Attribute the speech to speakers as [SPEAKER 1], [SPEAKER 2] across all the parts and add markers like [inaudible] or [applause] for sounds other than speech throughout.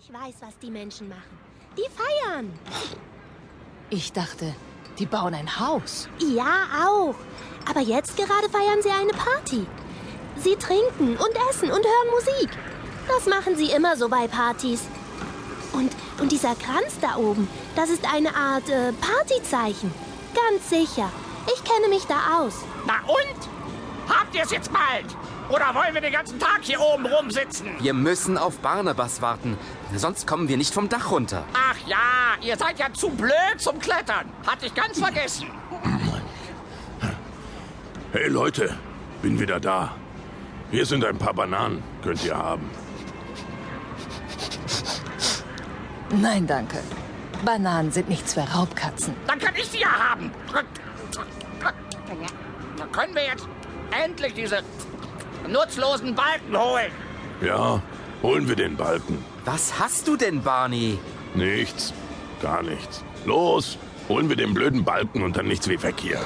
[SPEAKER 1] Ich weiß, was die Menschen machen. Die feiern.
[SPEAKER 2] Ich dachte, die bauen ein Haus.
[SPEAKER 1] Ja, auch. Aber jetzt gerade feiern sie eine Party. Sie trinken und essen und hören Musik. Das machen sie immer so bei Partys. Und, und dieser Kranz da oben, das ist eine Art äh, Partyzeichen. Ganz sicher. Ich kenne mich da aus.
[SPEAKER 3] Na und? Habt ihr es jetzt bald? Oder wollen wir den ganzen Tag hier oben rumsitzen?
[SPEAKER 4] Wir müssen auf Barnabas warten. Sonst kommen wir nicht vom Dach runter.
[SPEAKER 3] Ach ja, ihr seid ja zu blöd zum Klettern. Hatte ich ganz vergessen.
[SPEAKER 5] Hey Leute, bin wieder da. Hier sind ein paar Bananen, könnt ihr haben.
[SPEAKER 2] Nein, danke. Bananen sind nichts für Raubkatzen.
[SPEAKER 3] Dann kann ich sie ja haben. Dann können wir jetzt endlich diese nutzlosen Balken holen.
[SPEAKER 5] Ja, holen wir den Balken.
[SPEAKER 4] Was hast du denn, Barney?
[SPEAKER 5] Nichts, gar nichts. Los, holen wir den blöden Balken und dann nichts wie weg hier.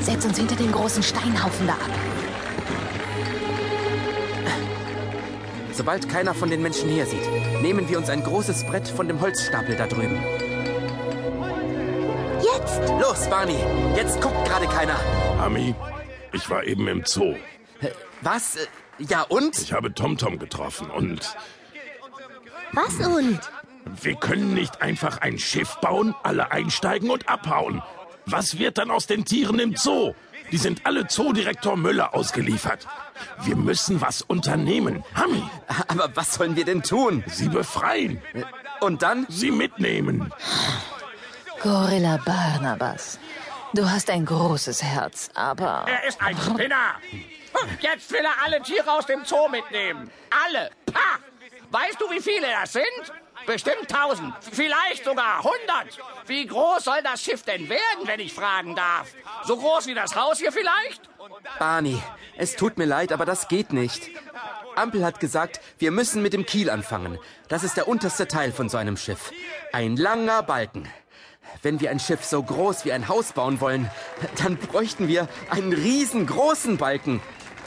[SPEAKER 2] Setz uns hinter den großen Steinhaufen da ab.
[SPEAKER 4] Sobald keiner von den Menschen her sieht, nehmen wir uns ein großes Brett von dem Holzstapel da drüben.
[SPEAKER 1] Jetzt!
[SPEAKER 4] Los, Barney, jetzt guckt gerade keiner.
[SPEAKER 5] Ami, ich war eben im Zoo.
[SPEAKER 4] Äh, Was? Äh, Ja und?
[SPEAKER 5] Ich habe TomTom getroffen und
[SPEAKER 1] Was und?
[SPEAKER 5] wir können nicht einfach ein Schiff bauen, alle einsteigen und abhauen. Was wird dann aus den Tieren im Zoo? Die sind alle Zoodirektor Müller ausgeliefert. Wir müssen was unternehmen. Hami,
[SPEAKER 4] Aber was sollen wir denn tun?
[SPEAKER 5] sie befreien,
[SPEAKER 4] Und dann?
[SPEAKER 5] sie mitnehmen.
[SPEAKER 2] Gorilla Barnabas. Du hast ein großes Herz, aber...
[SPEAKER 3] Er ist ein Spinner. [laughs] Jetzt will er alle Tiere aus dem Zoo mitnehmen. Alle. Pah! Weißt du, wie viele das sind? Bestimmt tausend. Vielleicht sogar hundert. Wie groß soll das Schiff denn werden, wenn ich fragen darf? So groß wie das Haus hier vielleicht?
[SPEAKER 4] Barney, es tut mir leid, aber das geht nicht. Ampel hat gesagt, wir müssen mit dem Kiel anfangen. Das ist der unterste Teil von so einem Schiff. Ein langer Balken. Wenn wir ein Schiff so groß wie ein Haus bauen wollen, dann bräuchten wir einen riesengroßen Balken.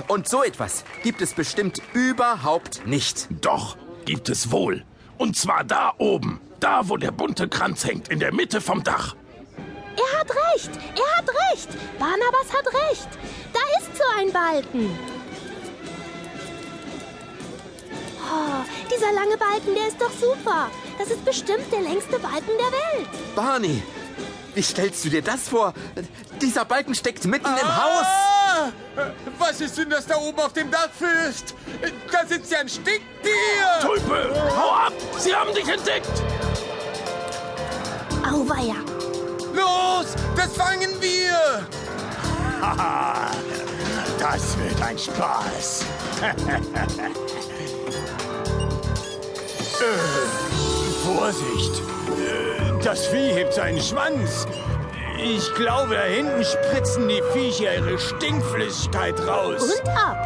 [SPEAKER 4] Und so etwas gibt es bestimmt überhaupt nicht.
[SPEAKER 5] Doch, gibt es wohl. Und zwar da oben. Da, wo der bunte Kranz hängt, in der Mitte vom Dach.
[SPEAKER 1] Er hat recht. Er hat recht. Barnabas hat recht. Da ist so ein Balken. Oh, dieser lange Balken, der ist doch super. Das ist bestimmt der längste Balken der Welt.
[SPEAKER 4] Barney, wie stellst du dir das vor? Dieser Balken steckt mitten im Haus.
[SPEAKER 6] Ah! Was ist denn das da oben auf dem Dach, Fürst? Da sitzt ja ein Stinktier!
[SPEAKER 5] Tulpe, hau ab! Sie haben dich entdeckt!
[SPEAKER 1] Auweia.
[SPEAKER 6] Los, das fangen wir! [laughs]
[SPEAKER 3] Das wird ein Spaß. [laughs]
[SPEAKER 6] Vorsicht! Das Vieh hebt seinen Schwanz. Ich glaube, da hinten spritzen die Viecher ihre Stinkflüssigkeit raus.
[SPEAKER 1] Und ab.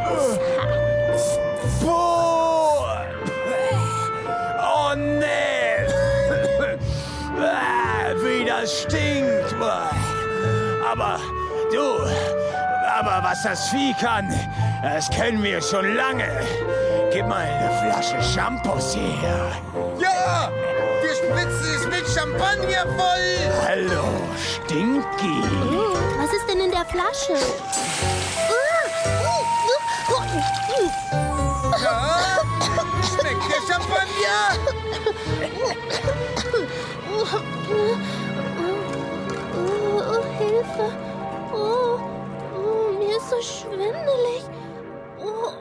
[SPEAKER 6] Boah! Oh nee! [laughs] Ah, Wie das stinkt! Aber du, aber was das Vieh kann, das kennen wir schon lange. Gib mal eine Flasche Shampoos her.
[SPEAKER 7] Ja! Wir spritzen es mit Champagner voll!
[SPEAKER 6] Hallo, Stinky.
[SPEAKER 1] Was ist denn in der Flasche?
[SPEAKER 7] Ja? Schmeckt der Champagner? so schwindelig. Oh,